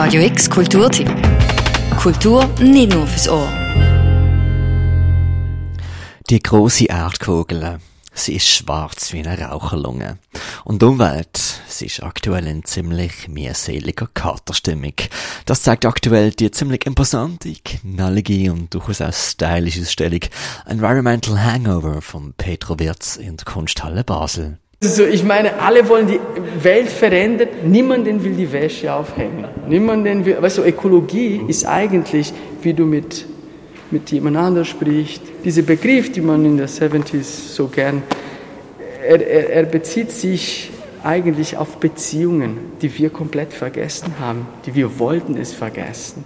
Radio X Kulturtipp. Kultur nicht nur fürs Ohr. Die große Erdkugel, sie ist schwarz wie eine Raucherlunge. Und Umwelt, sie ist aktuell in ziemlich mühseliger Katerstimmung. Das zeigt aktuell die ziemlich imposante, knallige und durchaus auch stylische Ausstellung Environmental Hangover von Petro Wirz in der Kunsthalle Basel. Also ich meine, alle wollen die Welt verändern, niemanden will die Wäsche aufhängen. Niemanden will, weißt du, Ökologie ist eigentlich, wie du mit, mit jemand anderem sprichst. Dieser Begriff, den man in der 70s so gern, er, er, er bezieht sich eigentlich auf Beziehungen, die wir komplett vergessen haben, die wir wollten es vergessen.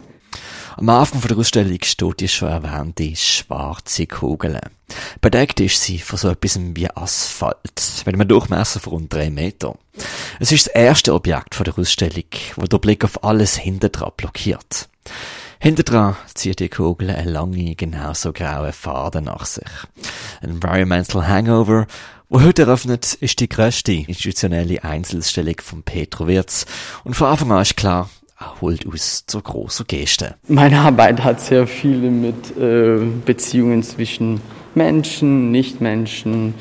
Am Anfang der Ausstellung steht die schon erwähnte schwarze Kugel. Bedeckt ist sie von so etwas wie Asphalt, mit einem Durchmesser von rund drei Meter. Es ist das erste Objekt von der Ausstellung, wo der Blick auf alles hintendran blockiert. Hintendran zieht die Kugel eine lange, genauso graue Faden nach sich. Environmental Hangover, wo heute eröffnet, ist die grösste institutionelle Einzelausstellung von Petro Wirz. Und von Anfang an ist klar, holt aus zur großen Geste. Meine Arbeit hat sehr viel mit äh, Beziehungen zwischen Menschen, Nichtmenschen,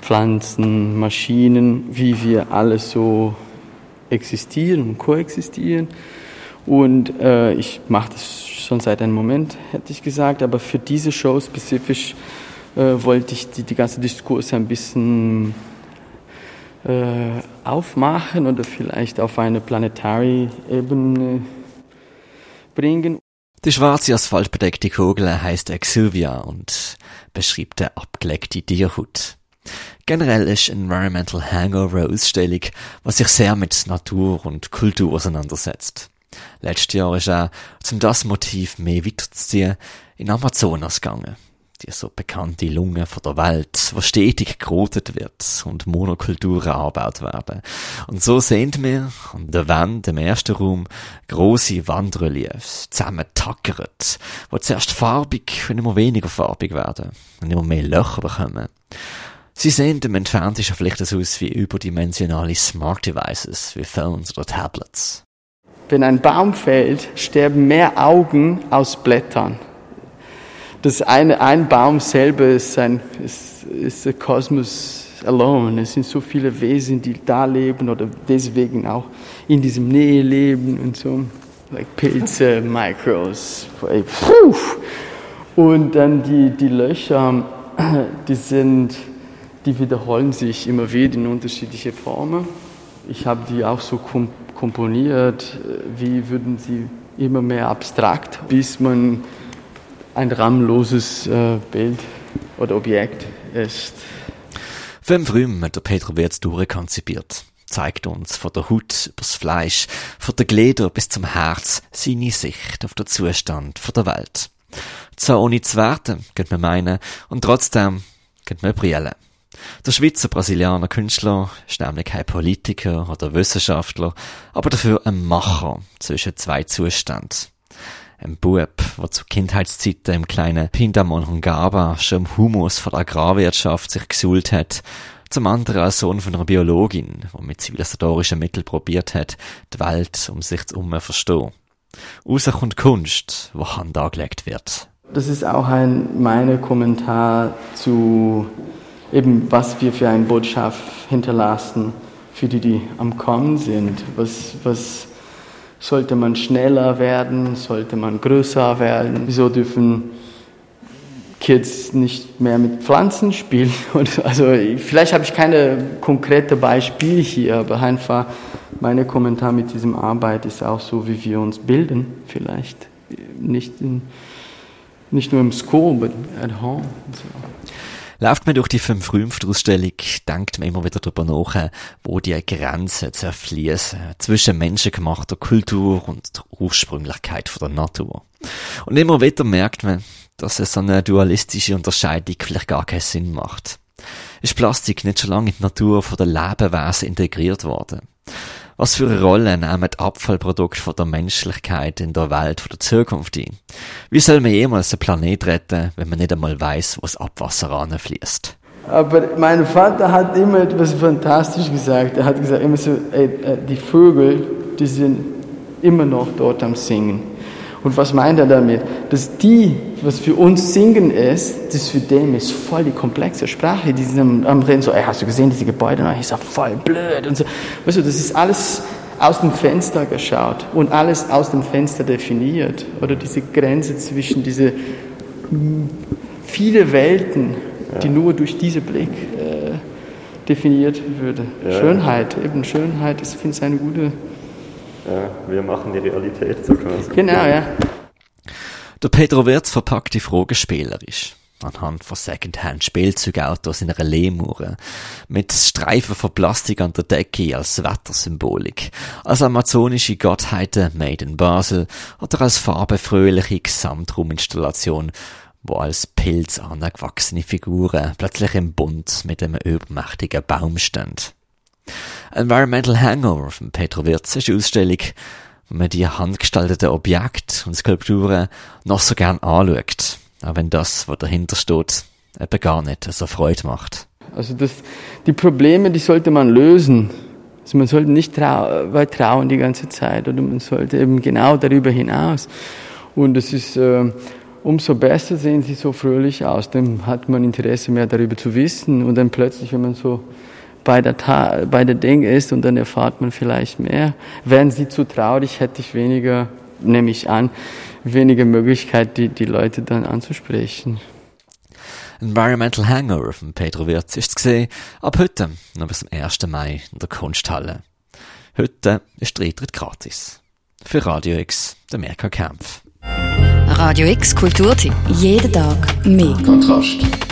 Pflanzen, Maschinen, wie wir alle so existieren und koexistieren. Und äh, ich mache das schon seit einem Moment, hätte ich gesagt, aber für diese Show spezifisch äh, wollte ich die, die ganze Diskurse ein bisschen äh, aufmachen oder vielleicht auf eine planetare Ebene bringen. Die schwarze asphaltbedeckte Kugel heißt Exuvia und beschreibt eine abgelegte Tierhut. Generell ist Environmental Hangover eine Ausstellung, was sich sehr mit Natur und Kultur auseinandersetzt. Letztes Jahr ist auch, um das Motiv mehr weiterzuziehen, in Amazonas gegangen die so bekannte Lunge von der Welt, wo stetig gerotet wird und Monokulturen angebaut werden. Und so sehen wir an der Wand im ersten Raum große Wandreliefs, zusammentackert, wo zuerst farbig und immer weniger farbig werden und immer mehr Löcher bekommen. Sie sehen im Entferntesten vielleicht so aus wie überdimensionale Smart Devices, wie Phones oder Tablets. Wenn ein Baum fällt, sterben mehr Augen aus Blättern das eine, ein Baum selber ist ein, ist, ist Kosmos alone. Es sind so viele Wesen, die da leben oder deswegen auch in diesem Nähe leben und so. Like Pilze, Micros. Und dann die, die Löcher, die sind, die wiederholen sich immer wieder in unterschiedliche Formen. Ich habe die auch so komponiert, wie würden sie immer mehr abstrakt, bis man ein rahmenloses äh, Bild oder Objekt ist. Fünf Räume hat der Petro Wirz durchkonzipiert. Zeigt uns von der Haut übers Fleisch, von der Glieder bis zum Herz seine Sicht auf den Zustand der Welt. So ohne zu werten, könnte man meinen, und trotzdem könnte man brillen. Der Schweizer Brasilianer Künstler ist nämlich kein Politiker oder Wissenschaftler, aber dafür ein Macher zwischen zwei Zuständen ein Bub, der zu Kindheitszeiten im kleinen Pindamonhangaba schon im Humus von der Agrarwirtschaft sich gesuhlt hat, zum anderen als Sohn von einer Biologin, die mit zivilisatorischen Mitteln probiert hat, die Welt um sich zu verstehen. Raus kommt Kunst, wo Hand angelegt wird. Das ist auch ein meiner Kommentar zu eben, was wir für eine Botschaft hinterlassen für die, die am Kommen sind. Was, was sollte man schneller werden? Sollte man größer werden? Wieso dürfen Kids nicht mehr mit Pflanzen spielen? Also vielleicht habe ich keine konkrete Beispiel hier, aber einfach mein Kommentar mit diesem Arbeit ist auch so, wie wir uns bilden, vielleicht nicht in, nicht nur im School, but at home. So. Läuft man durch die fünf Ausstellung, denkt man immer wieder darüber nach, wo die Grenzen zerfließen zwischen menschengemachter Kultur und der Ursprünglichkeit der Natur. Und immer wieder merkt man, dass es so eine dualistische Unterscheidung vielleicht gar keinen Sinn macht. Ist Plastik nicht schon lange in die Natur von den Lebewesen integriert worden? Was für eine Rolle nehmen die Abfallprodukte von der Menschlichkeit in der Welt von der Zukunft ein? Wie soll man jemals den Planet retten, wenn man nicht einmal weiß, wo das Abwasser ranfließt? Aber mein Vater hat immer etwas fantastisch gesagt. Er hat gesagt immer so, ey, äh, die Vögel, die sind immer noch dort am Singen. Und was meint er damit? Dass die, was für uns Singen ist, das für den ist voll die komplexe Sprache. Die sind am, Reden so, ey, hast du gesehen, diese Gebäude? Und ich sag, voll blöd und so. Weißt du, das ist alles aus dem Fenster geschaut und alles aus dem Fenster definiert. Oder diese Grenze zwischen diese viele Welten, ja. die nur durch diesen Blick äh, definiert würde. Ja, Schönheit, eben Schönheit, das finde ich eine gute ja, wir machen die Realität so quasi. Genau, ja. Der Pedro Wirz verpackt die Frage spielerisch. Anhand von Secondhand-Spielzeugautos in einer Lehmure. Mit Streifen von Plastik an der Decke als Wettersymbolik. Als amazonische Gottheiten made in Basel oder als farbenfröhliche Gesamtrauminstallation, wo als Pilz angewachsene Figuren plötzlich im Bund mit einem übermächtigen Baum stehen. Environmental Hangover von Petro Wirz ist eine Ausstellung, wo man die handgestalteten Objekte und Skulpturen noch so gern anschaut. Auch wenn das, was dahinter steht, eben gar nicht so Freude macht. Also das, die Probleme, die sollte man lösen. Also man sollte nicht trau weit trauen die ganze Zeit oder man sollte eben genau darüber hinaus. Und es ist äh, umso besser sehen sie so fröhlich aus, dann hat man Interesse mehr darüber zu wissen und dann plötzlich, wenn man so bei der, Ta bei der Ding ist und dann erfahrt man vielleicht mehr. Wären sie zu traurig, hätte ich weniger, nehme ich an, weniger Möglichkeit, die, die Leute dann anzusprechen. Environmental Hangover von Pedro Wirz ist gesehen ab heute, noch bis zum 1. Mai in der Kunsthalle. Heute ist der Eintritt gratis. Für Radio X, der Merker Kampf. Radio X Kulturtipp. Jeden Tag mehr. Kontrast.